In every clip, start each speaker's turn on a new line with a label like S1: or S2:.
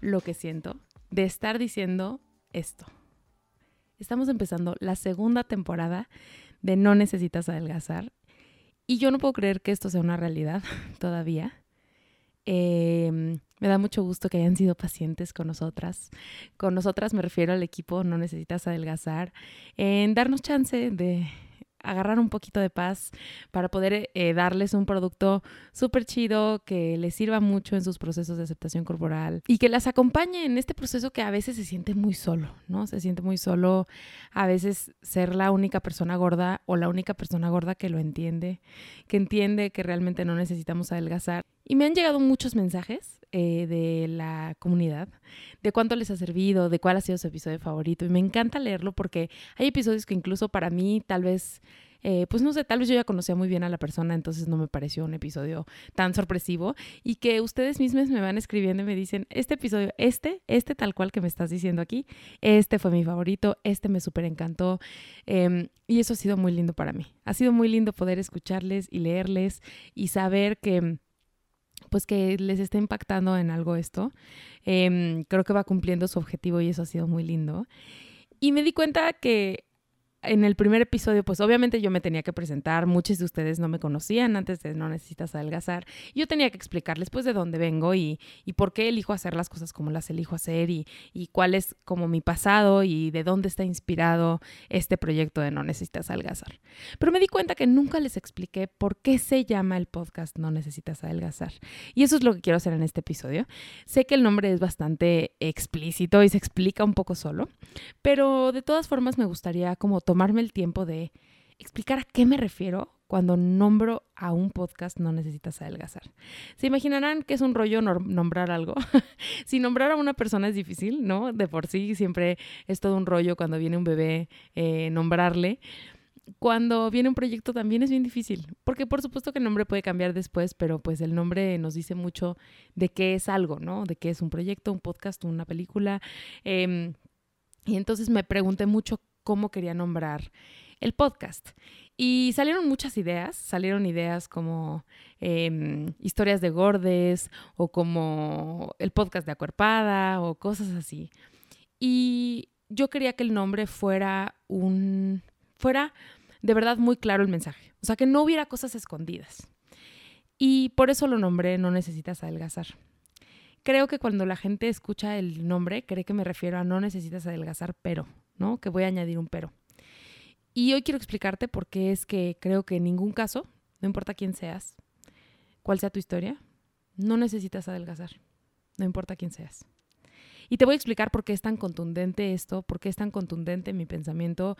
S1: lo que siento de estar diciendo esto. Estamos empezando la segunda temporada de No necesitas adelgazar y yo no puedo creer que esto sea una realidad todavía. Em, me da mucho gusto que hayan sido pacientes con nosotras. Con nosotras me refiero al equipo No necesitas adelgazar, en darnos chance de agarrar un poquito de paz para poder eh, darles un producto súper chido que les sirva mucho en sus procesos de aceptación corporal y que las acompañe en este proceso que a veces se siente muy solo, ¿no? Se siente muy solo a veces ser la única persona gorda o la única persona gorda que lo entiende, que entiende que realmente no necesitamos adelgazar. Y me han llegado muchos mensajes eh, de la comunidad, de cuánto les ha servido, de cuál ha sido su episodio favorito. Y me encanta leerlo porque hay episodios que incluso para mí tal vez... Eh, pues no sé, tal vez yo ya conocía muy bien a la persona, entonces no me pareció un episodio tan sorpresivo y que ustedes mismos me van escribiendo y me dicen, este episodio, este, este tal cual que me estás diciendo aquí, este fue mi favorito, este me súper encantó em, y eso ha sido muy lindo para mí. Ha sido muy lindo poder escucharles y leerles y saber que pues que les esté impactando en algo esto. Em, creo que va cumpliendo su objetivo y eso ha sido muy lindo. Y me di cuenta que en el primer episodio, pues obviamente yo me tenía que presentar, muchos de ustedes no me conocían antes de No Necesitas Adelgazar, yo tenía que explicarles pues de dónde vengo y, y por qué elijo hacer las cosas como las elijo hacer y, y, cuál es como mi pasado y de dónde está inspirado este proyecto de No Necesitas Adelgazar. Pero me di cuenta que nunca les expliqué por qué se llama el podcast No Necesitas Adelgazar. Y eso es lo que quiero hacer en este episodio. Sé que el nombre es bastante explícito y se explica un poco solo, pero de todas formas me gustaría como tomarme el tiempo de explicar a qué me refiero cuando nombro a un podcast no necesitas adelgazar. Se imaginarán que es un rollo nombrar algo. si nombrar a una persona es difícil, ¿no? De por sí siempre es todo un rollo cuando viene un bebé eh, nombrarle. Cuando viene un proyecto también es bien difícil, porque por supuesto que el nombre puede cambiar después, pero pues el nombre nos dice mucho de qué es algo, ¿no? De qué es un proyecto, un podcast, una película. Em, y entonces me pregunté mucho cómo quería nombrar el podcast. Y salieron muchas ideas, salieron ideas como em, historias de gordes o como el podcast de acuerpada o cosas así. Y yo quería que el nombre fuera un, fuera de verdad muy claro el mensaje, o sea, que no hubiera cosas escondidas. Y por eso lo nombré No necesitas adelgazar. Creo que cuando la gente escucha el nombre, cree que me refiero a no necesitas adelgazar, pero Que voy a añadir un pero. Y hoy quiero explicarte por qué es que creo que en ningún caso, no importa quién seas, cuál sea tu historia, no necesitas adelgazar, no importa quién seas. Y te voy a explicar por qué es tan contundente esto, por qué es tan contundente mi pensamiento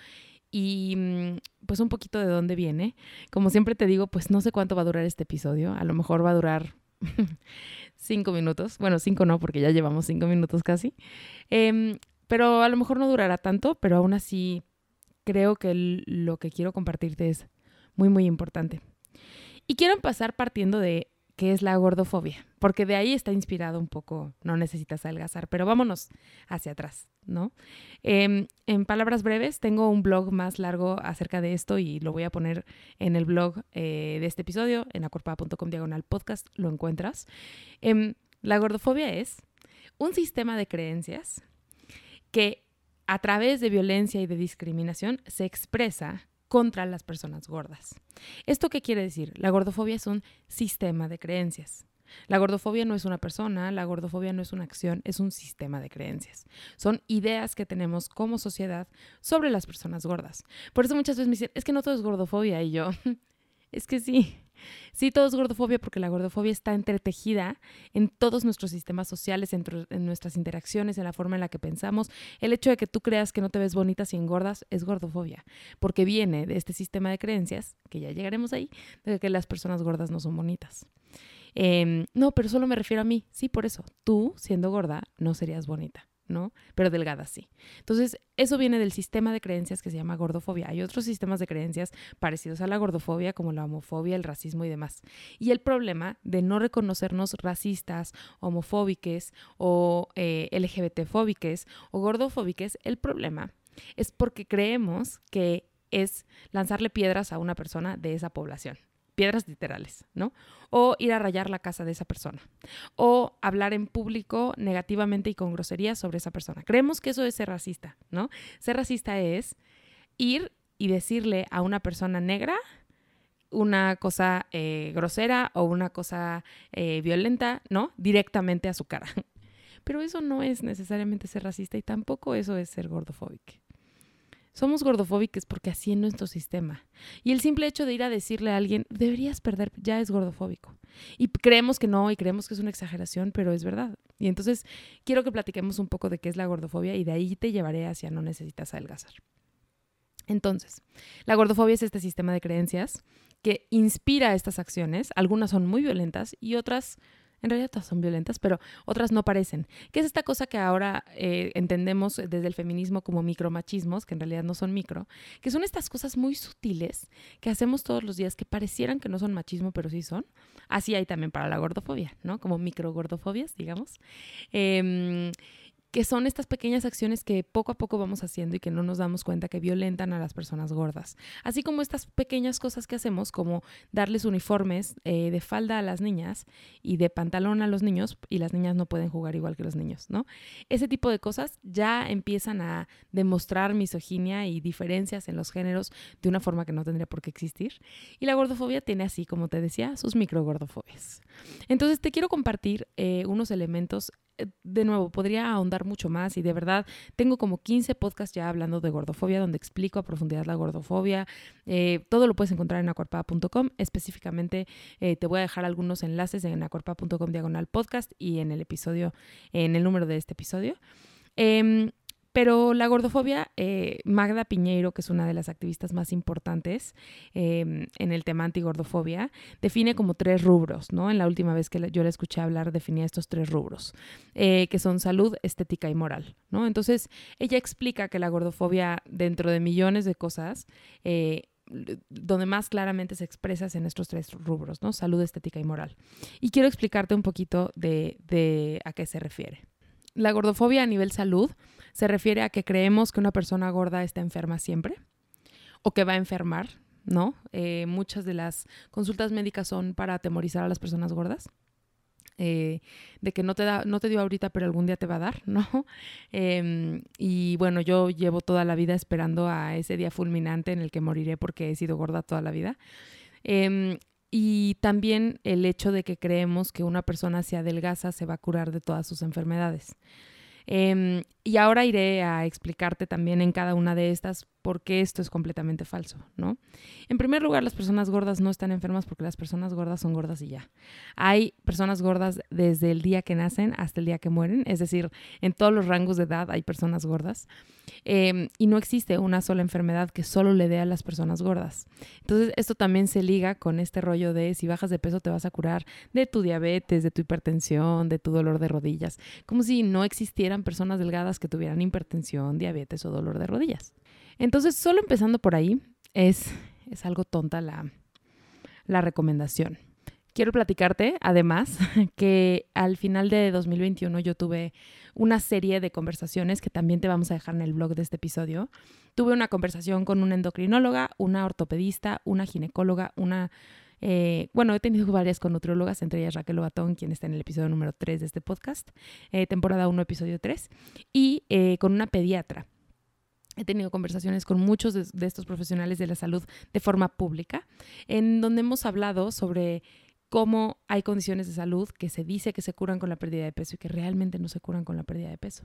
S1: y mm, pues un poquito de dónde viene. Como siempre te digo, pues no sé cuánto va a durar este episodio, a lo mejor va a durar cinco minutos, bueno, cinco no, porque ya llevamos cinco minutos casi. Em, pero a lo mejor no durará tanto, pero aún así creo que lo que quiero compartirte es muy, muy importante. Y quiero empezar partiendo de qué es la gordofobia, porque de ahí está inspirado un poco, no necesitas adelgazar, pero vámonos hacia atrás, ¿no? Em, en palabras breves, tengo un blog más largo acerca de esto y lo voy a poner en el blog eh, de este episodio, en acorpada.com diagonal podcast, lo encuentras. Em, la gordofobia es un sistema de creencias que a través de violencia y de discriminación se expresa contra las personas gordas. ¿Esto qué quiere decir? La gordofobia es un sistema de creencias. La gordofobia no es una persona, la gordofobia no es una acción, es un sistema de creencias. Son ideas que tenemos como sociedad sobre las personas gordas. Por eso muchas veces me dicen, es que no todo es gordofobia y yo, es que sí. Sí, todo es gordofobia porque la gordofobia está entretejida en todos nuestros sistemas sociales, en, nuestras interacciones, en la forma en la que pensamos. El hecho de que tú creas que no te ves bonita si engordas es gordofobia, porque viene de este sistema de creencias, que ya llegaremos ahí, de que las personas gordas no son bonitas. Em, no, pero solo me refiero a mí. Sí, por eso. Tú, siendo gorda, no serías bonita. ¿No? Pero delgada sí. Entonces, eso viene del sistema de creencias que se llama gordofobia. Hay otros sistemas de creencias parecidos a la gordofobia, como la homofobia, el racismo y demás. Y el problema de no reconocernos racistas, homofóbiques o eh, LGBTfóbiques o gordofóbiques, el problema es porque creemos que es lanzarle piedras a una persona de esa población piedras literales, ¿no? O ir a rayar la casa de esa persona. O hablar en público negativamente y con groserías sobre esa persona. Creemos que eso es ser racista, ¿no? Ser racista es ir y decirle a una persona negra una cosa eh, grosera o una cosa eh, violenta, ¿no? Directamente a su cara. Pero eso no es necesariamente ser racista y tampoco eso es ser gordofóbico. Somos gordofóbicos porque así es nuestro sistema. Y el simple hecho de ir a decirle a alguien, deberías perder, ya es gordofóbico. Y creemos que no, y creemos que es una exageración, pero es verdad. Y entonces quiero que platiquemos un poco de qué es la gordofobia y de ahí te llevaré hacia no necesitas adelgazar. Entonces, la gordofobia es este sistema de creencias que inspira estas acciones. Algunas son muy violentas y otras en realidad todas son violentas, pero otras no parecen. ¿Qué es esta cosa que ahora eh, entendemos desde el feminismo como micromachismos, que en realidad no son micro, que son estas cosas muy sutiles que hacemos todos los días que parecieran que no son machismo, pero sí son. Así hay también para la gordofobia, ¿no? Como microgordofobias, digamos. Eh, que son estas pequeñas acciones que poco a poco vamos haciendo y que no nos damos cuenta que violentan a las personas gordas. Así como estas pequeñas cosas que hacemos, como darles uniformes eh, de falda a las niñas y de pantalón a los niños, y las niñas no pueden jugar igual que los niños, ¿no? Ese tipo de cosas ya empiezan a demostrar misoginia y diferencias en los géneros de una forma que no tendría por qué existir. Y la gordofobia tiene así, como te decía, sus microgordofobias. Entonces te quiero compartir eh, unos elementos de nuevo, podría ahondar mucho más y de verdad tengo como 15 podcasts ya hablando de gordofobia donde explico a profundidad la gordofobia. Eh, todo lo puedes encontrar en acuerpada.com. Específicamente eh, te voy a dejar algunos enlaces en acuerpada.com diagonal podcast y en el episodio, en el número de este episodio. Em, pero la gordofobia, eh, Magda Piñeiro, que es una de las activistas más importantes em, en el tema antigordofobia, define como tres rubros, ¿no? En la última vez que yo la escuché hablar, definía estos tres rubros, eh, que son salud, estética y moral, ¿no? Entonces, ella explica que la gordofobia, dentro de millones de cosas, eh, donde más claramente se expresa es en estos tres rubros, ¿no? Salud, estética y moral. Y quiero explicarte un poquito de a qué se refiere. La gordofobia a nivel salud se refiere a que creemos que una persona gorda está enferma siempre o que va a enfermar, ¿no? Eh, muchas de las consultas médicas son para atemorizar a las personas gordas. Eh, de que no te, da, no te dio ahorita, pero algún día te va a dar, ¿no? Em, y bueno, yo llevo toda la vida esperando a ese día fulminante en el que moriré porque he sido gorda toda la vida. Em, y también el hecho de que creemos que una persona si adelgaza se va a curar de todas sus enfermedades. Em, y ahora iré a explicarte también en cada una de estas por qué esto es completamente falso, ¿no? En primer lugar, las personas gordas no están enfermas porque las personas gordas son gordas y ya. Hay personas gordas desde el día que nacen hasta el día que mueren, es decir, en todos los rangos de edad hay personas gordas. Em, y no existe una sola enfermedad que solo le dé a las personas gordas. Entonces, esto también se liga con este rollo de si bajas de peso te vas a curar de tu diabetes, de tu hipertensión, de tu dolor de rodillas, como si no existieran personas delgadas que tuvieran hipertensión, diabetes o dolor de rodillas. Entonces, solo empezando por ahí, es, es algo tonta la, la recomendación. Quiero platicarte, además, que al final de 2021 yo tuve una serie de conversaciones que también te vamos a dejar en el blog de este episodio. Tuve una conversación con una endocrinóloga, una ortopedista, una ginecóloga, una... Eh, bueno, he tenido varias con nutriólogas, entre ellas Raquel Lobatón, quien está en el episodio número 3 de este podcast, eh, temporada 1, episodio 3, y eh, con una pediatra. He tenido conversaciones con muchos de, estos profesionales de la salud de forma pública, en donde hemos hablado sobre cómo hay condiciones de salud que se dice que se curan con la pérdida de peso y que realmente no se curan con la pérdida de peso.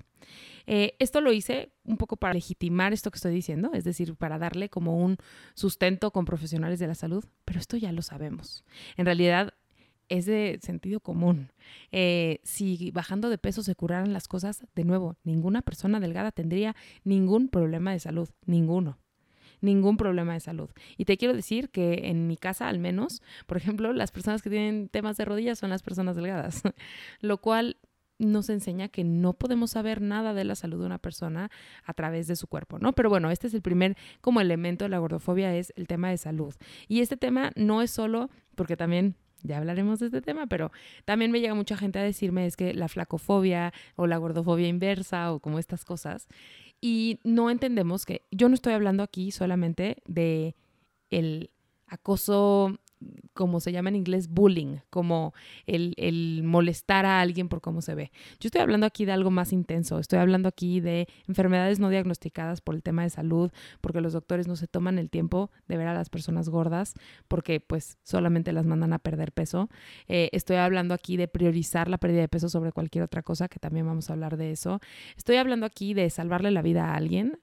S1: Eh, esto lo hice un poco para legitimar esto que estoy diciendo, es decir, para darle como un sustento con profesionales de la salud, pero esto ya lo sabemos. En realidad es de sentido común. Eh, si bajando de peso se curaran las cosas, de nuevo, ninguna persona delgada tendría ningún problema de salud, ninguno ningún problema de salud. Y te quiero decir que en mi casa, al menos, por ejemplo, las personas que tienen temas de rodillas son las personas delgadas, lo cual nos enseña que no podemos saber nada de la salud de una persona a través de su cuerpo, ¿no? Pero bueno, este es el primer como elemento de la gordofobia, es el tema de salud. Y este tema no es solo, porque también ya hablaremos de este tema, pero también me llega mucha gente a decirme es que la flacofobia o la gordofobia inversa o como estas cosas. Y no entendemos que yo no estoy hablando aquí solamente de el acoso como se llama en inglés, bullying, como el, molestar a alguien por cómo se ve. Yo estoy hablando aquí de algo más intenso, estoy hablando aquí de enfermedades no diagnosticadas por el tema de salud, porque los doctores no se toman el tiempo de ver a las personas gordas, porque pues solamente las mandan a perder peso. Eh, estoy hablando aquí de priorizar la pérdida de peso sobre cualquier otra cosa, que también vamos a hablar de eso. Estoy hablando aquí de salvarle la vida a alguien,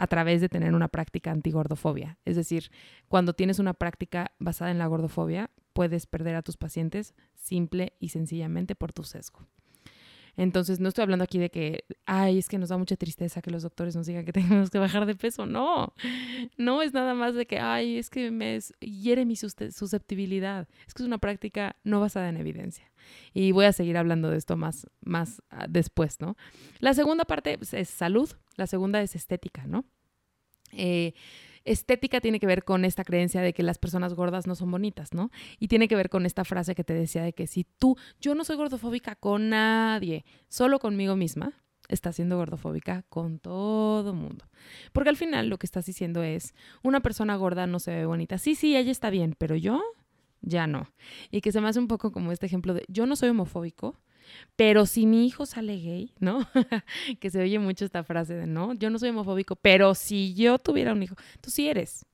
S1: a través de tener una práctica antigordofobia. Es decir, cuando tienes una práctica basada en la gordofobia, puedes perder a tus pacientes simple y sencillamente por tu sesgo. Entonces, no estoy hablando aquí de que, ay, es que nos da mucha tristeza que los doctores nos digan que tenemos que bajar de peso. No, no es nada más de que, ay, es que me hiere mi susceptibilidad. Es que es una práctica no basada en evidencia. Y voy a seguir hablando de esto más, más ah, después, ¿no? La segunda parte pues, es salud, la segunda es estética, ¿no? Eh, estética tiene que ver con esta creencia de que las personas gordas no son bonitas, ¿no? Y tiene que ver con esta frase que te decía de que si tú, yo no soy gordofóbica con nadie, solo conmigo misma, estás siendo gordofóbica con todo mundo. Porque al final lo que estás diciendo es, una persona gorda no se ve bonita. Sí, sí, ella está bien, pero yo ya no. Y que se me hace un poco como este ejemplo de, yo no soy homofóbico, pero si mi hijo sale gay, ¿no? que se oye mucho esta frase de, no, yo no soy homofóbico, pero si yo tuviera un hijo, tú sí eres.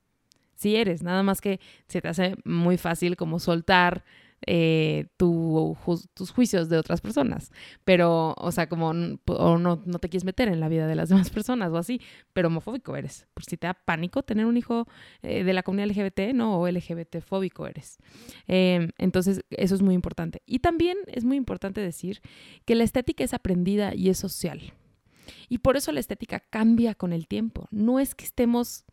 S1: Sí eres, nada más que se te hace muy fácil como soltar eh, tus juicios de otras personas. Pero, o sea, como o no, no, te quieres meter en la vida de las demás personas o así, pero homofóbico eres. Por si te da pánico tener un hijo eh, de la comunidad LGBT, ¿no? O LGBT fóbico eres. Em, entonces, eso es muy importante. Y también es muy importante decir que la estética es aprendida y es social. Y por eso la estética cambia con el tiempo. No es que estemos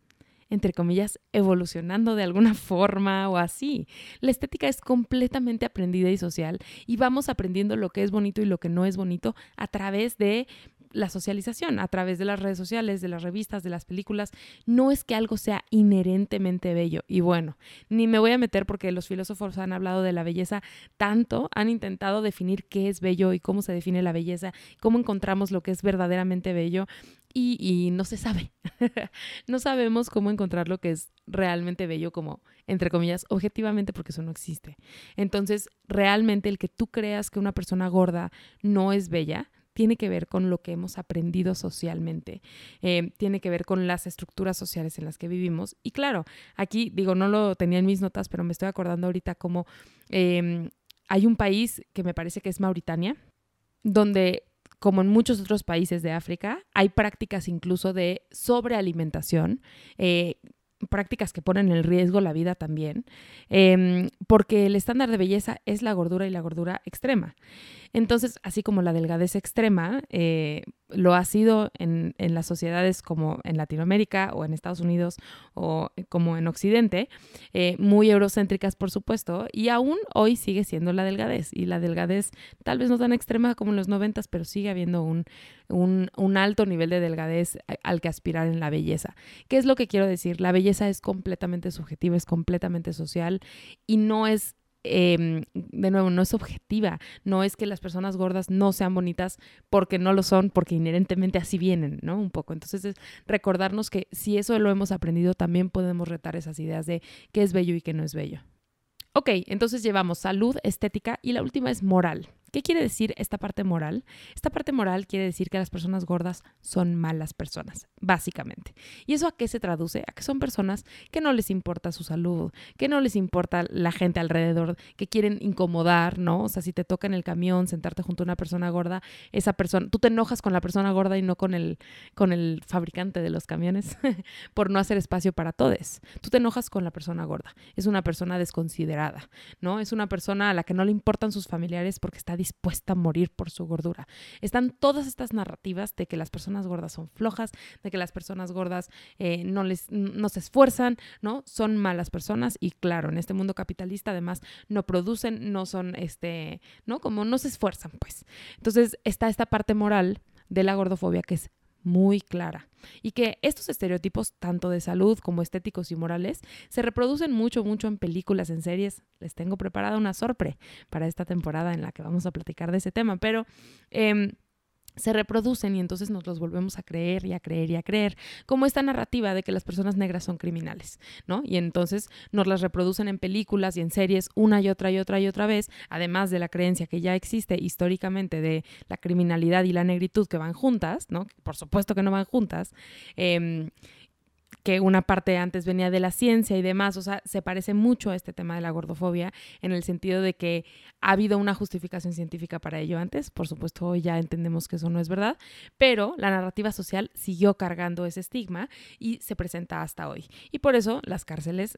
S1: entre comillas, evolucionando de alguna forma o así. La estética es completamente aprendida y social y vamos aprendiendo lo que es bonito y lo que no es bonito a través de la socialización a través de las redes sociales, de las revistas, de las películas. No es que algo sea inherentemente bello. Y bueno, ni me voy a meter porque los filósofos han hablado de la belleza tanto, han intentado definir qué es bello y cómo se define la belleza, cómo encontramos lo que es verdaderamente bello. Y, no se sabe. no sabemos cómo encontrar lo que es realmente bello como, entre comillas, objetivamente, porque eso no existe. Entonces, realmente el que tú creas que una persona gorda no es bella, tiene que ver con lo que hemos aprendido socialmente, eh, tiene que ver con las estructuras sociales en las que vivimos. Y claro, aquí digo, no lo tenía en mis notas, pero me estoy acordando ahorita como em, hay un país que me parece que es Mauritania, donde como en muchos otros países de África, hay prácticas incluso de sobrealimentación, eh, prácticas que ponen en riesgo la vida también, em, porque el estándar de belleza es la gordura y la gordura extrema. Entonces, así como la delgadez extrema eh, lo ha sido en, las sociedades como en Latinoamérica o en Estados Unidos o como en Occidente, eh, muy eurocéntricas por supuesto, y aún hoy sigue siendo la delgadez. Y la delgadez tal vez no tan extrema como en los noventas, pero sigue habiendo un, un alto nivel de delgadez al que aspirar en la belleza. ¿Qué es lo que quiero decir? La belleza es completamente subjetiva, es completamente social y no es Em, de nuevo, no es objetiva, no es que las personas gordas no sean bonitas porque no lo son, porque inherentemente así vienen, ¿no? Un poco. Entonces es recordarnos que si eso lo hemos aprendido, también podemos retar esas ideas de qué es bello y qué no es bello. Ok, entonces llevamos salud, estética y la última es moral. ¿Qué quiere decir esta parte moral? Esta parte moral quiere decir que las personas gordas son malas personas, básicamente. ¿Y eso a qué se traduce? A que son personas que no les importa su salud, que no les importa la gente alrededor, que quieren incomodar, ¿no? O sea, si te toca en el camión sentarte junto a una persona gorda, esa persona, tú te enojas con la persona gorda y no con el, con el fabricante de los camiones por no hacer espacio para todos. Tú te enojas con la persona gorda. Es una persona desconsiderada, ¿no? Es una persona a la que no le importan sus familiares porque está dispuesta a morir por su gordura. Están todas estas narrativas de que las personas gordas son flojas, de que las personas gordas eh, no, les, no se esfuerzan, ¿no? Son malas personas y claro, en este mundo capitalista además no producen, no son, este, ¿no? Como no se esfuerzan, pues. Entonces está esta parte moral de la gordofobia que es muy clara y que estos estereotipos, tanto de salud como estéticos y morales, se reproducen mucho, mucho en películas, en series. Les tengo preparada una sorpresa para esta temporada en la que vamos a platicar de ese tema, pero... Eh, se reproducen y entonces nos los volvemos a creer y a creer y a creer, como esta narrativa de que las personas negras son criminales, ¿no? Y entonces nos las reproducen en películas y en series una y otra y otra y otra vez, además de la creencia que ya existe históricamente de la criminalidad y la negritud que van juntas, ¿no? Por supuesto que no van juntas. Eh, que una parte antes venía de la ciencia y demás, o sea, se parece mucho a este tema de la gordofobia en el sentido de que ha habido una justificación científica para ello antes, por supuesto hoy ya entendemos que eso no es verdad, pero la narrativa social siguió cargando ese estigma y se presenta hasta hoy. Y por eso las cárceles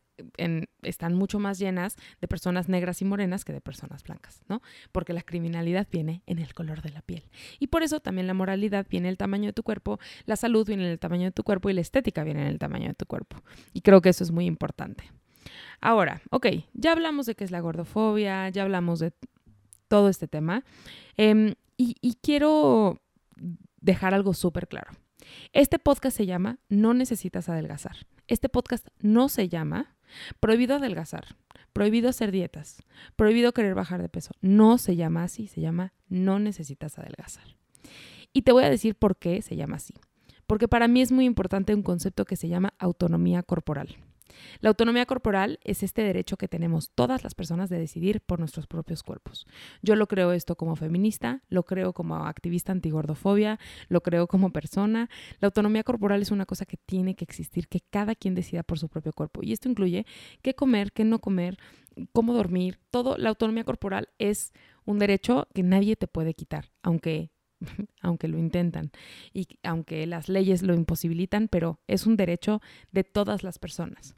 S1: están mucho más llenas de personas negras y morenas que de personas blancas, ¿no? Porque la criminalidad viene en el color de la piel. Y por eso también la moralidad viene en el tamaño de tu cuerpo, la salud viene en el tamaño de tu cuerpo y la estética viene en el tamaño de tu cuerpo. Y creo que eso es muy importante. Ahora, ok, ya hablamos de qué es la gordofobia, ya hablamos de todo este tema. Em, y, y quiero dejar algo súper claro. Este podcast se llama No necesitas adelgazar. Este podcast no se llama Prohibido adelgazar, prohibido hacer dietas, prohibido querer bajar de peso. No se llama así, se llama No necesitas adelgazar. Y te voy a decir por qué se llama así porque para mí es muy importante un concepto que se llama autonomía corporal. La autonomía corporal es este derecho que tenemos todas las personas de decidir por nuestros propios cuerpos. Yo lo creo esto como feminista, lo creo como activista antigordofobia, lo creo como persona. La autonomía corporal es una cosa que tiene que existir, que cada quien decida por su propio cuerpo. Y esto incluye qué comer, qué no comer, cómo dormir. Todo, la autonomía corporal es un derecho que nadie te puede quitar, aunque aunque lo intentan y aunque las leyes lo imposibilitan, pero es un derecho de todas las personas.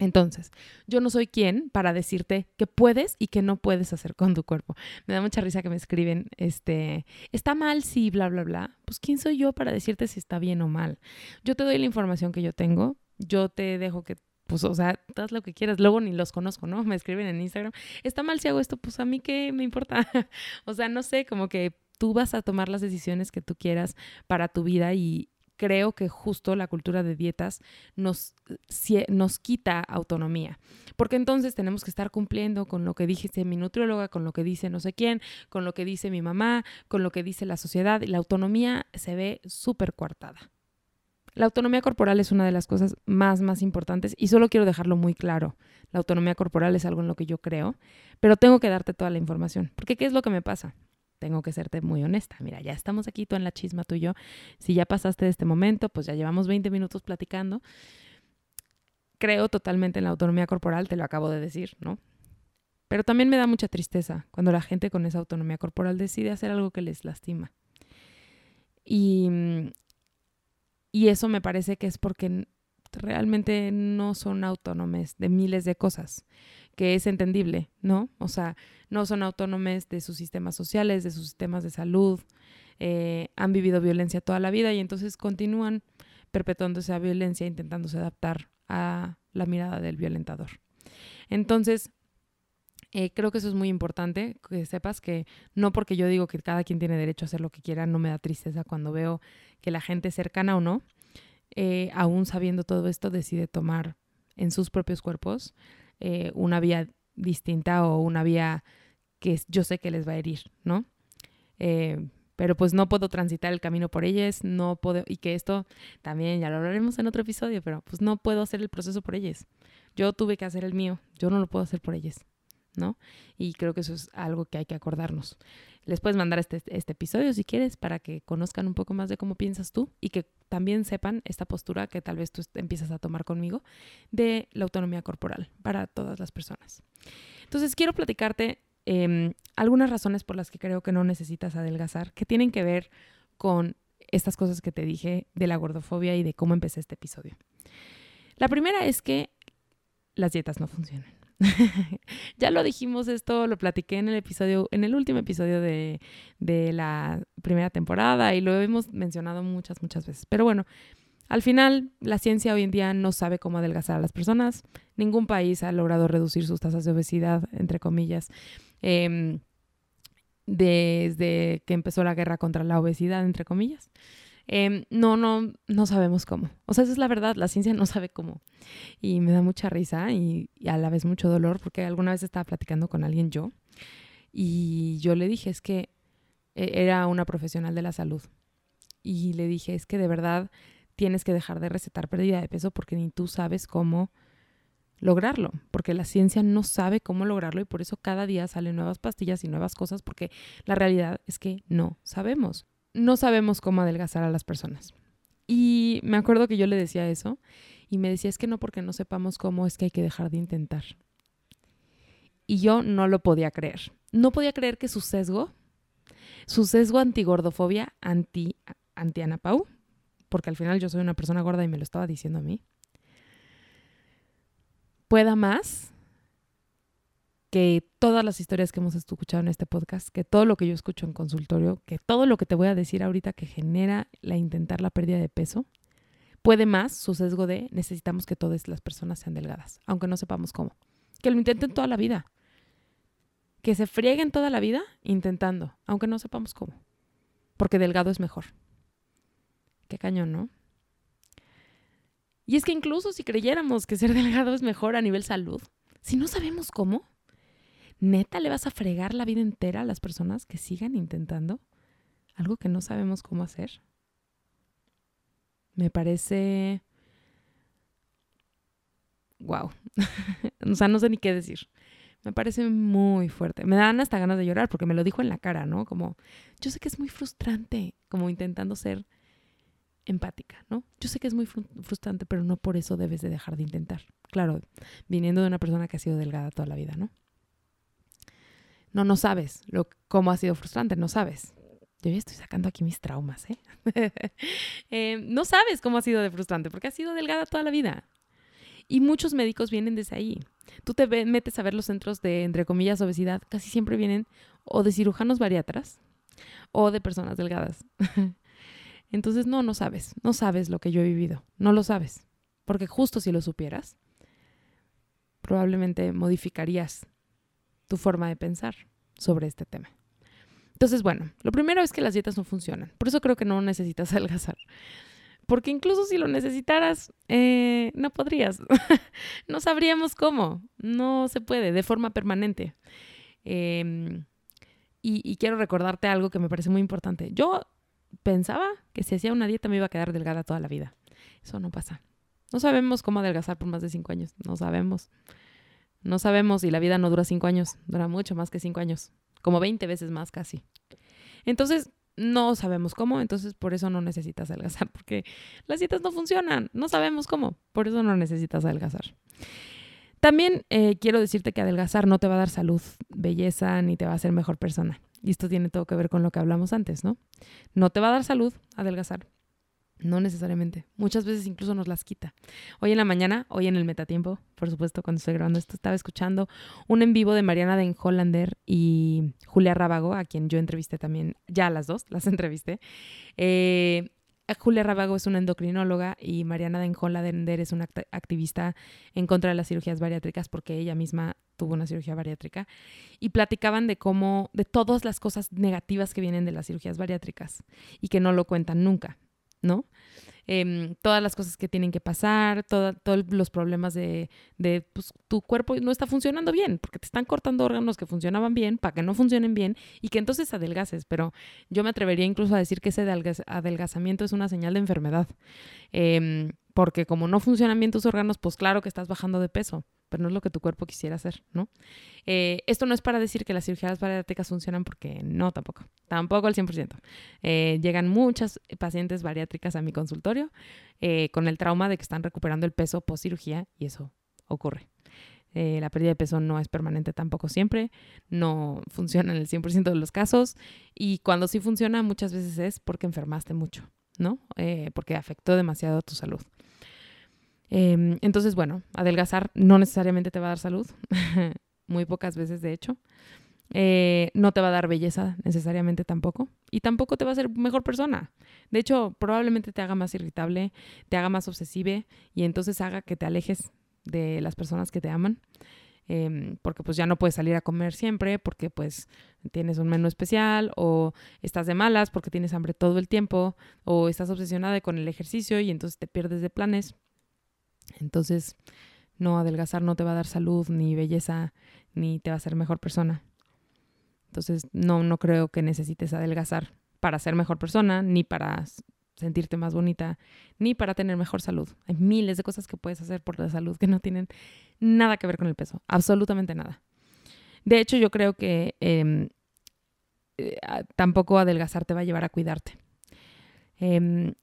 S1: Entonces, yo no soy quien para decirte qué puedes y qué no puedes hacer con tu cuerpo. Me da mucha risa que me escriben, este, está mal si bla, bla, bla. Pues, ¿quién soy yo para decirte si está bien o mal? Yo te doy la información que yo tengo, yo te dejo que pues, o sea, haz lo que quieras. Luego ni los conozco, ¿no? Me escriben en Instagram. Está mal si hago esto, pues a mí qué me importa. o sea, no sé, como que tú vas a tomar las decisiones que tú quieras para tu vida y creo que justo la cultura de dietas nos, nos quita autonomía, porque entonces tenemos que estar cumpliendo con lo que dice mi nutrióloga, con lo que dice no sé quién, con lo que dice mi mamá, con lo que dice la sociedad, y la autonomía se ve súper coartada. La autonomía corporal es una de las cosas más, más importantes y solo quiero dejarlo muy claro. La autonomía corporal es algo en lo que yo creo, pero tengo que darte toda la información, porque ¿qué es lo que me pasa? Tengo que serte muy honesta. Mira, ya estamos aquí tú en la chisma tú y yo. Si ya pasaste de este momento, pues ya llevamos 20 minutos platicando. Creo totalmente en la autonomía corporal, te lo acabo de decir, ¿no? Pero también me da mucha tristeza cuando la gente con esa autonomía corporal decide hacer algo que les lastima. Y, y eso me parece que es porque realmente no son autónomes de miles de cosas que es entendible, ¿no? O sea, no son autónomes de sus sistemas sociales, de sus sistemas de salud, eh, han vivido violencia toda la vida y entonces continúan perpetuando esa violencia, intentándose adaptar a la mirada del violentador. Entonces, eh, creo que eso es muy importante, que sepas que no porque yo digo que cada quien tiene derecho a hacer lo que quiera, no me da tristeza cuando veo que la gente cercana o no, eh, aún sabiendo todo esto, decide tomar en sus propios cuerpos eh, una vía distinta o una vía que yo sé que les va a herir, ¿no? Eh, pero pues no puedo transitar el camino por ellas, no puedo, y que esto también ya lo hablaremos en otro episodio, pero pues no puedo hacer el proceso por ellas. Yo tuve que hacer el mío, yo no lo puedo hacer por ellas, ¿no? Y creo que eso es algo que hay que acordarnos. Les puedes mandar este, este episodio si quieres para que conozcan un poco más de cómo piensas tú y que también sepan esta postura que tal vez tú empiezas a tomar conmigo de la autonomía corporal para todas las personas. Entonces quiero platicarte em, algunas razones por las que creo que no necesitas adelgazar, que tienen que ver con estas cosas que te dije de la gordofobia y de cómo empecé este episodio. La primera es que las dietas no funcionan. ya lo dijimos esto, lo platiqué en el episodio, en el último episodio de, de la primera temporada y lo hemos mencionado muchas, muchas veces. Pero bueno, al final, la ciencia hoy en día no sabe cómo adelgazar a las personas. Ningún país ha logrado reducir sus tasas de obesidad, entre comillas, em, desde que empezó la guerra contra la obesidad, entre comillas. Em, no, no, no sabemos cómo. O sea, esa es la verdad, la ciencia no sabe cómo. Y me da mucha risa y, a la vez mucho dolor porque alguna vez estaba platicando con alguien yo y yo le dije, es que e, era una profesional de la salud. Y le dije, es que de verdad tienes que dejar de recetar pérdida de peso porque ni tú sabes cómo lograrlo, porque la ciencia no sabe cómo lograrlo y por eso cada día salen nuevas pastillas y nuevas cosas porque la realidad es que no sabemos no sabemos cómo adelgazar a las personas. Y me acuerdo que yo le decía eso y me decía, es que no porque no sepamos cómo es que hay que dejar de intentar. Y yo no lo podía creer. No podía creer que su sesgo, su sesgo antigordofobia, anti, anti Ana Pau, porque al final yo soy una persona gorda y me lo estaba diciendo a mí, pueda más que todas las historias que hemos escuchado en este podcast, que todo lo que yo escucho en consultorio, que todo lo que te voy a decir ahorita que genera la intentar la pérdida de peso, puede más su sesgo de necesitamos que todas las personas sean delgadas, aunque no sepamos cómo. Que lo intenten toda la vida. Que se frieguen toda la vida intentando, aunque no sepamos cómo. Porque delgado es mejor. Qué cañón, ¿no? Y es que incluso si creyéramos que ser delgado es mejor a nivel salud, si no sabemos cómo, ¿Neta le vas a fregar la vida entera a las personas que sigan intentando algo que no sabemos cómo hacer? Me parece... Wow. o sea, no sé ni qué decir. Me parece muy fuerte. Me dan hasta ganas de llorar porque me lo dijo en la cara, ¿no? Como, yo sé que es muy frustrante, como intentando ser empática, ¿no? Yo sé que es muy frustrante, pero no por eso debes de dejar de intentar. Claro, viniendo de una persona que ha sido delgada toda la vida, ¿no? No, no sabes cómo ha sido frustrante, no sabes. Yo ya estoy sacando aquí mis traumas, ¿eh? ¿eh? No sabes cómo ha sido de frustrante, porque ha sido delgada toda la vida. Y muchos médicos vienen desde ahí. Tú te metes a ver los centros de, entre comillas, obesidad, casi siempre vienen o de cirujanos bariatras o de personas delgadas. Entonces, no, no sabes, no sabes lo que yo he vivido, no lo sabes. Porque justo si lo supieras, probablemente modificarías tu forma de pensar sobre este tema. Entonces, bueno, lo primero es que las dietas no funcionan. Por eso creo que no necesitas adelgazar. Porque incluso si lo necesitaras, eh, no podrías. no sabríamos cómo. No se puede de forma permanente. Em, y, y, quiero recordarte algo que me parece muy importante. Yo pensaba que si hacía una dieta me iba a quedar delgada toda la vida. Eso no pasa. No sabemos cómo adelgazar por más de cinco años. No sabemos. No sabemos y la vida no dura cinco años, dura mucho más que cinco años, como 20 veces más casi. Entonces, no sabemos cómo, entonces por eso no necesitas adelgazar, porque las dietas no funcionan, no sabemos cómo, por eso no necesitas adelgazar. También eh, quiero decirte que adelgazar no te va a dar salud, belleza, ni te va a hacer mejor persona. Y esto tiene todo que ver con lo que hablamos antes, ¿no? No te va a dar salud adelgazar, no necesariamente. Muchas veces incluso nos las quita. Hoy en la mañana, hoy en el metatiempo, por supuesto, cuando estoy grabando esto, estaba escuchando un en vivo de Mariana Den Hollander y Julia Rábago, a quien yo entrevisté también, ya a las dos las entrevisté. Eh, Julia Rábago es una endocrinóloga y Mariana Den Hollander es una activista en contra de las cirugías bariátricas porque ella misma tuvo una cirugía bariátrica y platicaban de cómo, de todas las cosas negativas que vienen de las cirugías bariátricas y que no lo cuentan nunca. ¿No? Em, todas las cosas que tienen que pasar, todos los problemas de, de pues, tu cuerpo no está funcionando bien, porque te están cortando órganos que funcionaban bien para que no funcionen bien y que entonces adelgaces. Pero yo me atrevería incluso a decir que ese adelgazamiento es una señal de enfermedad, em, porque como no funcionan bien tus órganos, pues claro que estás bajando de peso. Pero no es lo que tu cuerpo quisiera hacer, ¿no? Eh, esto no es para decir que las cirugías bariátricas funcionan porque no, tampoco, tampoco al 100%. Eh, llegan muchas pacientes bariátricas a mi consultorio eh, con el trauma de que están recuperando el peso post cirugía y eso ocurre. la pérdida de peso no es permanente tampoco siempre, no funciona en el 100% de los casos y cuando sí funciona muchas veces es porque enfermaste mucho, ¿no? porque afectó demasiado a tu salud. Em, entonces, bueno, adelgazar no necesariamente te va a dar salud, muy pocas veces de hecho. Eh, no te va a dar belleza necesariamente tampoco. Y tampoco te va a hacer mejor persona. De hecho, probablemente te haga más irritable, te haga más obsesive y entonces haga que te alejes de las personas que te aman. Em, porque pues ya no puedes salir a comer siempre, porque pues tienes un menú especial, o estás de malas porque tienes hambre todo el tiempo, o estás obsesionada con el ejercicio y entonces te pierdes de planes. Entonces, no, adelgazar no te va a dar salud, ni belleza, ni te va a hacer mejor persona. Entonces, no, no creo que necesites adelgazar para ser mejor persona, ni para sentirte más bonita, ni para tener mejor salud. Hay miles de cosas que puedes hacer por la salud que no tienen nada que ver con el peso, absolutamente nada. De hecho, yo creo que em, eh, tampoco adelgazar te va a llevar a cuidarte. Em,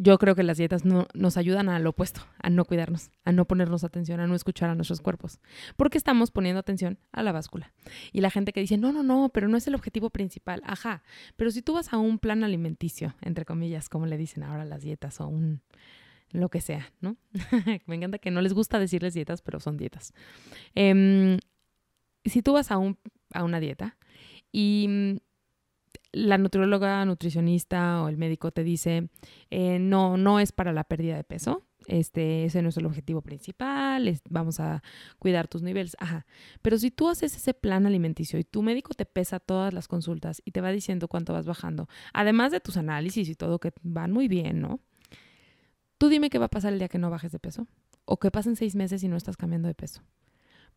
S1: yo creo que las dietas no, nos ayudan al opuesto, a no cuidarnos, a no ponernos atención, a no escuchar a nuestros cuerpos, porque estamos poniendo atención a la báscula. Y la gente que dice, no, no, no, pero no es el objetivo principal, ajá, pero si tú vas a un plan alimenticio, entre comillas, como le dicen ahora las dietas, o un lo que sea, ¿no? Me encanta que no les gusta decirles dietas, pero son dietas. Em, si tú vas a, un, a una dieta y la nutrióloga, nutricionista o el médico te dice, eh, no, no es para la pérdida de peso, este, ese no es el objetivo principal, vamos a cuidar tus niveles, ajá. Pero si tú haces ese plan alimenticio y tu médico te pesa todas las consultas y te va diciendo cuánto vas bajando, además de tus análisis y todo que van muy bien, ¿no? Tú dime qué va a pasar el día que no bajes de peso o que pasen seis meses y no estás cambiando de peso.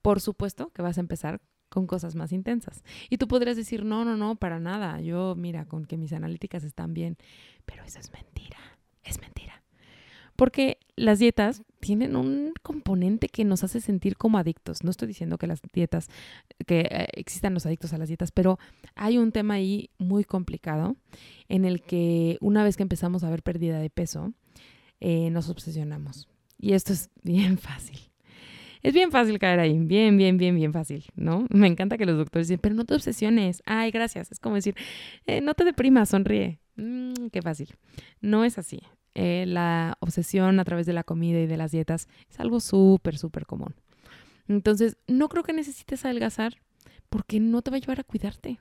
S1: Por supuesto que vas a empezar con cosas más intensas. Y tú podrías decir, no, no, no, para nada. Yo, mira, con que mis analíticas están bien. Pero eso es mentira, es mentira. Porque las dietas tienen un componente que nos hace sentir como adictos. No estoy diciendo que las dietas, que eh, existan los adictos a las dietas, pero hay un tema ahí muy complicado en el que una vez que empezamos a ver pérdida de peso, eh, nos obsesionamos. Y esto es bien fácil. Es bien fácil caer ahí, bien, bien, bien, bien fácil, ¿no? Me encanta que los doctores dicen, pero no te obsesiones, ay, gracias. Es como decir, eh, no te deprimas, sonríe. Mm, qué fácil. No es así. Eh, la obsesión a través de la comida y de las dietas es algo súper, súper común. Entonces, no creo que necesites adelgazar porque no te va a llevar a cuidarte.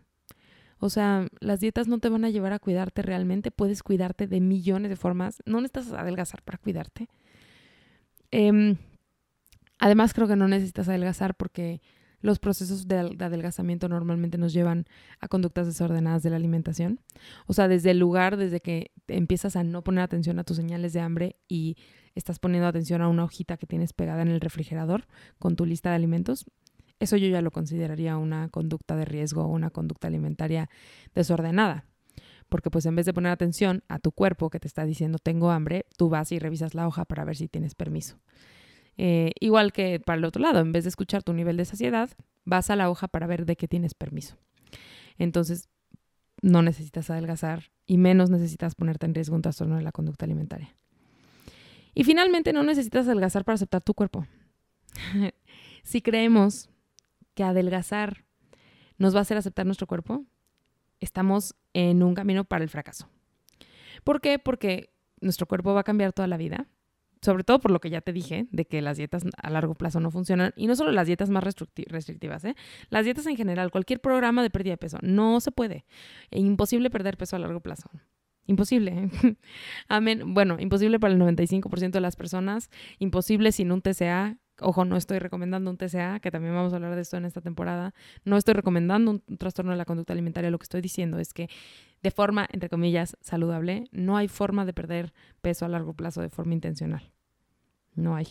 S1: O sea, las dietas no te van a llevar a cuidarte realmente. Puedes cuidarte de millones de formas. No necesitas adelgazar para cuidarte. Eh, Además, creo que no necesitas adelgazar porque los procesos de, adelgazamiento normalmente nos llevan a conductas desordenadas de la alimentación. O sea, desde el lugar, desde que empiezas a no poner atención a tus señales de hambre y estás poniendo atención a una hojita que tienes pegada en el refrigerador con tu lista de alimentos, eso yo ya lo consideraría una conducta de riesgo o una conducta alimentaria desordenada. Porque pues en vez de poner atención a tu cuerpo que te está diciendo tengo hambre, tú vas y revisas la hoja para ver si tienes permiso. Eh, igual que para el otro lado, en vez de escuchar tu nivel de saciedad, vas a la hoja para ver de qué tienes permiso. Entonces, no necesitas adelgazar y menos necesitas ponerte en riesgo un trastorno de la conducta alimentaria. Y finalmente, no necesitas adelgazar para aceptar tu cuerpo. si creemos que adelgazar nos va a hacer aceptar nuestro cuerpo, estamos en un camino para el fracaso. ¿Por qué? Porque nuestro cuerpo va a cambiar toda la vida sobre todo por lo que ya te dije, de que las dietas a largo plazo no funcionan, y no solo las dietas más restrictivas, ¿eh? las dietas en general, cualquier programa de pérdida de peso, no se puede. E imposible perder peso a largo plazo. Imposible. Amén. Bueno, imposible para el 95% de las personas, imposible sin un TCA. Ojo, no estoy recomendando un TCA, que también vamos a hablar de esto en esta temporada. No estoy recomendando un trastorno de la conducta alimentaria. Lo que estoy diciendo es que de forma, entre comillas, saludable, no hay forma de perder peso a largo plazo de forma intencional. No hay.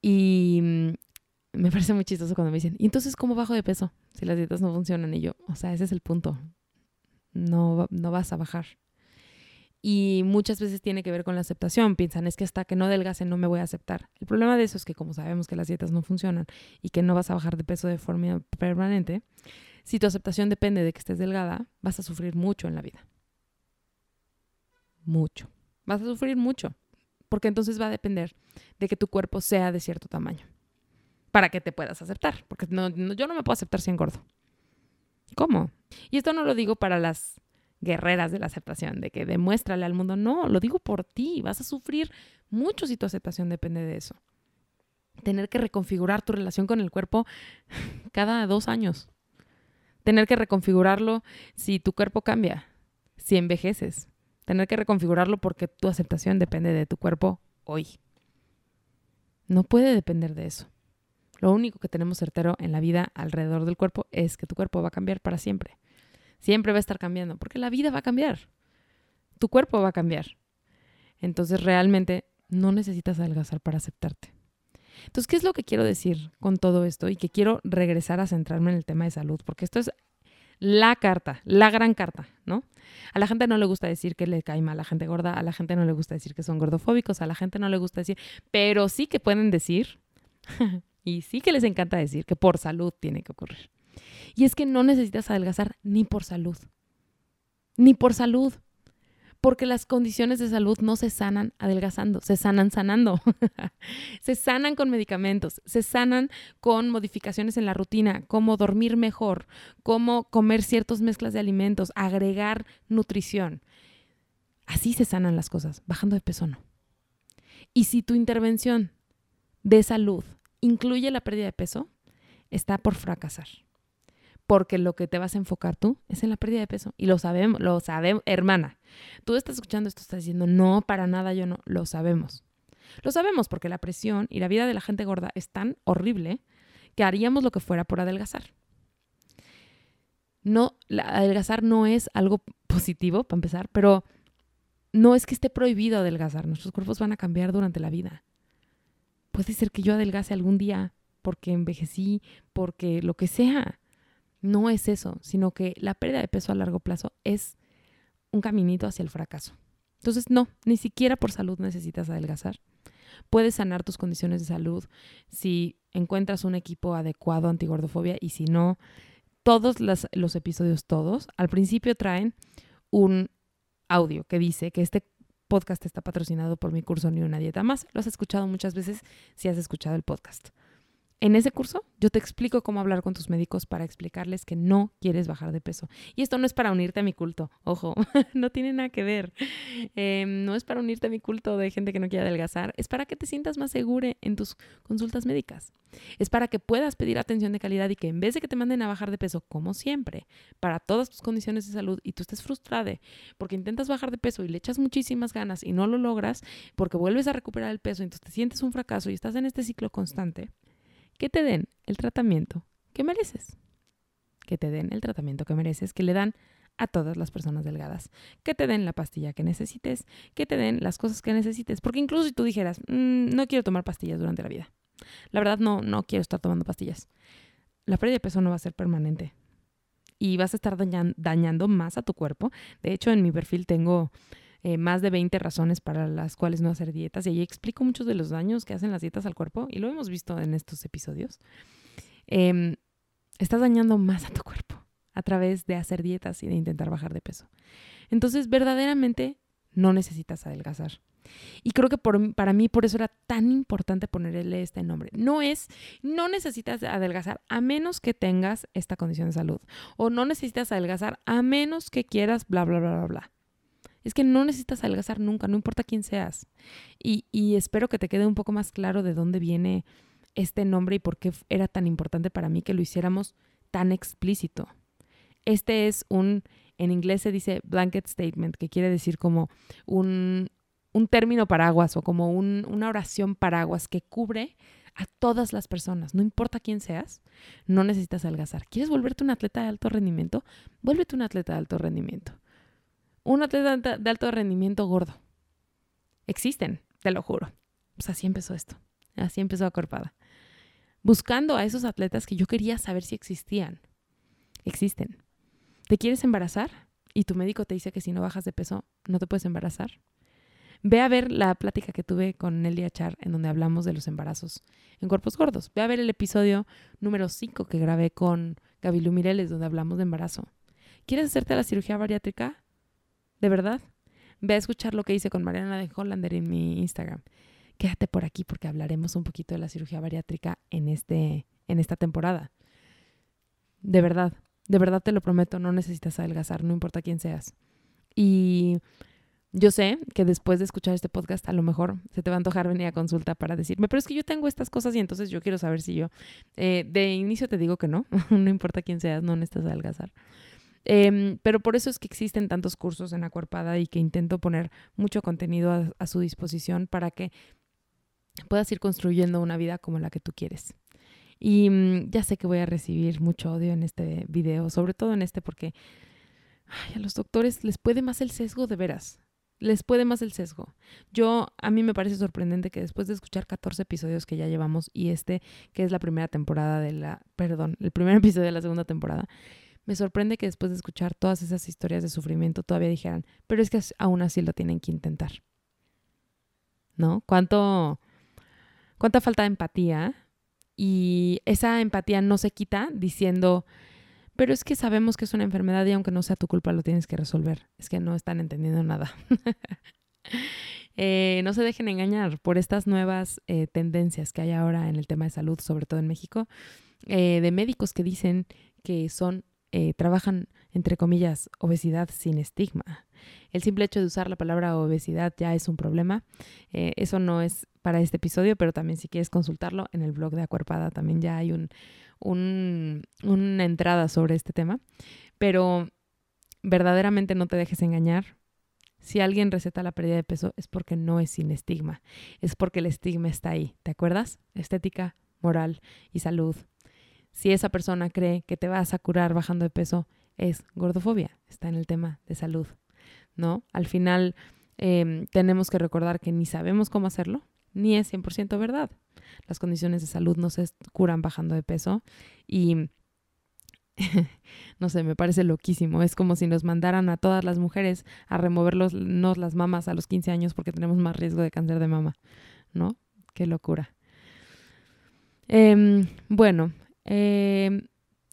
S1: Y mm, me parece muy chistoso cuando me dicen, ¿y entonces cómo bajo de peso si las dietas no funcionan? Y yo, o sea, ese es el punto. No, no vas a bajar. Y muchas veces tiene que ver con la aceptación. Piensan, es que hasta que no adelgace no me voy a aceptar. El problema de eso es que como sabemos que las dietas no funcionan y que no vas a bajar de peso de forma permanente, si tu aceptación depende de que estés delgada, vas a sufrir mucho en la vida. Mucho. Vas a sufrir mucho. Porque entonces va a depender de que tu cuerpo sea de cierto tamaño. Para que te puedas aceptar. Porque yo no me puedo aceptar si engordo. ¿Cómo? Y esto no lo digo para las guerreras de la aceptación, de que demuéstrale al mundo, no, lo digo por ti, vas a sufrir mucho si tu aceptación depende de eso. Tener que reconfigurar tu relación con el cuerpo cada dos años. Tener que reconfigurarlo si tu cuerpo cambia, si envejeces. Tener que reconfigurarlo porque tu aceptación depende de tu cuerpo hoy. No puede depender de eso. Lo único que tenemos certero en la vida alrededor del cuerpo es que tu cuerpo va a cambiar para siempre. Siempre va a estar cambiando, porque la vida va a cambiar. Tu cuerpo va a cambiar. Entonces realmente no necesitas adelgazar para aceptarte. Entonces, ¿qué es lo que quiero decir con todo esto? Y que quiero regresar a centrarme en el tema de salud, porque esto es la carta, la gran carta, ¿no? A la gente no le gusta decir que le cae mal a la gente gorda, a la gente no le gusta decir que son gordofóbicos, a la gente no le gusta decir, pero sí que pueden decir, y sí que les encanta decir que por salud tiene que ocurrir. Y es que no necesitas adelgazar ni por salud. Ni por salud. Porque las condiciones de salud no se sanan adelgazando, se sanan sanando. se sanan con medicamentos, se sanan con modificaciones en la rutina, como dormir mejor, como comer ciertas mezclas de alimentos, agregar nutrición. Así se sanan las cosas, bajando de peso no. Y si tu intervención de salud incluye la pérdida de peso, está por fracasar porque lo que te vas a enfocar tú es en la pérdida de peso. Y lo sabemos, lo sabemos, hermana. Tú estás escuchando esto, estás diciendo, no, para nada, yo no, lo sabemos. Lo sabemos porque la presión y la vida de la gente gorda es tan horrible que haríamos lo que fuera por adelgazar. No, adelgazar no es algo positivo, para empezar, pero no es que esté prohibido adelgazar. Nuestros cuerpos van a cambiar durante la vida. Puede ser que yo adelgace algún día porque envejecí, porque lo que sea. No es eso, sino que la pérdida de peso a largo plazo es un caminito hacia el fracaso. Entonces, no, ni siquiera por salud necesitas adelgazar. Puedes sanar tus condiciones de salud si encuentras un equipo adecuado antigordofobia y si no, todos los, episodios, todos, al principio traen un audio que dice que este podcast está patrocinado por mi curso Ni una dieta más. Lo has escuchado muchas veces si has escuchado el podcast. En ese curso yo te explico cómo hablar con tus médicos para explicarles que no quieres bajar de peso. Y esto no es para unirte a mi culto, ojo, no tiene nada que ver. Em, no es para unirte a mi culto de gente que no quiere adelgazar, es para que te sientas más segura en tus consultas médicas. Es para que puedas pedir atención de calidad y que en vez de que te manden a bajar de peso, como siempre, para todas tus condiciones de salud y tú estés frustrada porque intentas bajar de peso y le echas muchísimas ganas y no lo logras porque vuelves a recuperar el peso y entonces te sientes un fracaso y estás en este ciclo constante que te den el tratamiento que mereces. Que te den el tratamiento que mereces, que le dan a todas las personas delgadas. Que te den la pastilla que necesites, que te den las cosas que necesites. Porque incluso si tú dijeras, mm, no quiero tomar pastillas durante la vida. La verdad, no, no quiero estar tomando pastillas. La pérdida de peso no va a ser permanente. Y vas a estar dañando más a tu cuerpo. De hecho, en mi perfil tengo eh, más de 20 razones para las cuales no hacer dietas. Y ahí explico muchos de los daños que hacen las dietas al cuerpo y lo hemos visto en estos episodios. Em, estás dañando más a tu cuerpo a través de hacer dietas y de intentar bajar de peso. Entonces, verdaderamente no necesitas adelgazar. Y creo que para mí por eso era tan importante ponerle este nombre. No es, no necesitas adelgazar a menos que tengas esta condición de salud. O no necesitas adelgazar a menos que quieras bla, bla, bla, bla, bla. Es que no necesitas adelgazar nunca, no importa quién seas. Y, y espero que te quede un poco más claro de dónde viene este nombre y por qué era tan importante para mí que lo hiciéramos tan explícito. Este es un, en inglés se dice blanket statement, que quiere decir como un, un término paraguas o como un, una oración paraguas que cubre a todas las personas, no importa quién seas, no necesitas adelgazar. ¿Quieres volverte un atleta de alto rendimiento? Vuélvete un atleta de alto rendimiento un atleta de alto rendimiento gordo. Existen, te lo juro. Pues así empezó esto. Así empezó Acorpada. Buscando a esos atletas que yo quería saber si existían. Existen. ¿Te quieres embarazar? y tu médico te dice que si no bajas de peso no te puedes embarazar. Ve a ver la plática que tuve con Nelly Achar en donde hablamos de los embarazos en cuerpos gordos. Ve a ver el episodio número 5 que grabé con Gabilu Mireles donde hablamos de embarazo. ¿Quieres hacerte la cirugía bariátrica? ¿De verdad? Ve a escuchar lo que hice con Mariana de Hollander en mi Instagram. Quédate por aquí porque hablaremos un poquito de la cirugía bariátrica en, este, en esta temporada. De verdad, de verdad te lo prometo, no necesitas adelgazar, no importa quién seas. Y yo sé que después de escuchar este podcast a lo mejor se te va a antojar venir a consulta para decirme, pero es que yo tengo estas cosas y entonces yo quiero saber si yo... Eh, de inicio te digo que no, no importa quién seas, no necesitas adelgazar. Em, pero por eso es que existen tantos cursos en Acuerpada y que intento poner mucho contenido a su disposición para que puedas ir construyendo una vida como la que tú quieres. Y mm, ya sé que voy a recibir mucho odio en este video, sobre todo en este porque a los doctores les puede más el sesgo de veras. Les puede más el sesgo. Yo, a mí me parece sorprendente que después de escuchar 14 episodios que ya llevamos y este, que es la primera temporada de la, perdón, el primer episodio de la segunda temporada, me sorprende que después de escuchar todas esas historias de sufrimiento todavía dijeran, pero es que aún así lo tienen que intentar. ¿No? ¿Cuánto, cuánta falta de empatía y esa empatía no se quita diciendo, pero es que sabemos que es una enfermedad y aunque no sea tu culpa lo tienes que resolver. Es que no están entendiendo nada. Eh, no se dejen engañar por estas nuevas eh, tendencias que hay ahora en el tema de salud, sobre todo en México, eh, de médicos que dicen que son, trabajan, entre comillas, obesidad sin estigma. El simple hecho de usar la palabra obesidad ya es un problema. eso no es para este episodio, pero también si quieres consultarlo en el blog de Acuerpada también ya hay un, una entrada sobre este tema. Pero verdaderamente no te dejes engañar. Si alguien receta la pérdida de peso es porque no es sin estigma, es porque el estigma está ahí, ¿te acuerdas? Estética, moral y salud. Si esa persona cree que te vas a curar bajando de peso, es gordofobia, está en el tema de salud, ¿no? Al final em, tenemos que recordar que ni sabemos cómo hacerlo, ni es 100% verdad. Las condiciones de salud no se curan bajando de peso y no sé, me parece loquísimo. Es como si nos mandaran a todas las mujeres a removernos las mamas a los 15 años porque tenemos más riesgo de cáncer de mama, ¿no? Qué locura. Em, bueno, eh,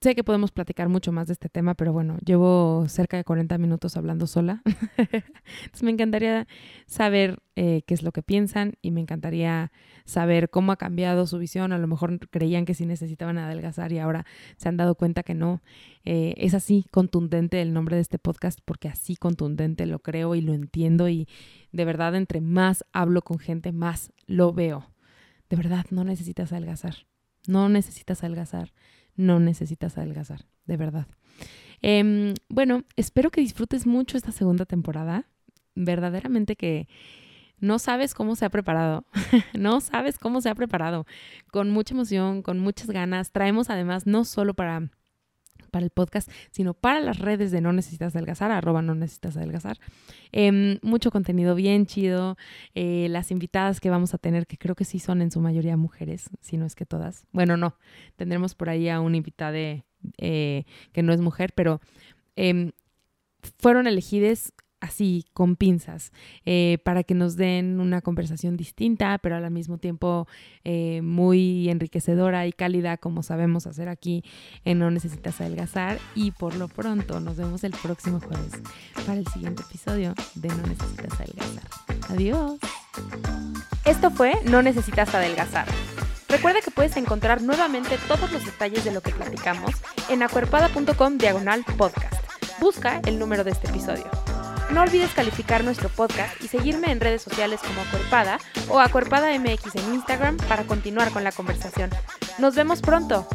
S1: Sé que podemos platicar mucho más de este tema, pero bueno, llevo cerca de 40 minutos hablando sola. Entonces me encantaría saber eh, qué es lo que piensan y me encantaría saber cómo ha cambiado su visión. A lo mejor creían que sí necesitaban adelgazar y ahora se han dado cuenta que no. Eh, es así contundente el nombre de este podcast porque así contundente lo creo y lo entiendo y de verdad entre más hablo con gente, más lo veo. De verdad, no necesitas adelgazar. No necesitas adelgazar no necesitas adelgazar, de verdad. Em, bueno, espero que disfrutes mucho esta segunda temporada. Verdaderamente que no sabes cómo se ha preparado, no sabes cómo se ha preparado. Con mucha emoción, con muchas ganas. Traemos además no solo para para el podcast, sino para las redes de No Necesitas Adelgazar, arroba No Necesitas Adelgazar. Em, mucho contenido bien chido. Eh, las invitadas que vamos a tener, que creo que sí son en su mayoría mujeres, si no es que todas. Bueno, no, tendremos por ahí a una invitada eh, que no es mujer, pero em, fueron elegidas así con pinzas eh, para que nos den una conversación distinta, pero al mismo tiempo eh, muy enriquecedora y cálida como sabemos hacer aquí en No Necesitas Adelgazar. Y por lo pronto nos vemos el próximo jueves para el siguiente episodio de No Necesitas Adelgazar. Adiós.
S2: Esto fue No Necesitas Adelgazar. Recuerda que puedes encontrar nuevamente todos los detalles de lo que platicamos en acuerpada.com diagonal podcast. Busca el número de este episodio. No olvides calificar nuestro podcast y seguirme en redes sociales como Acuerpada o Acuerpada MX en Instagram para continuar con la conversación. Nos vemos pronto.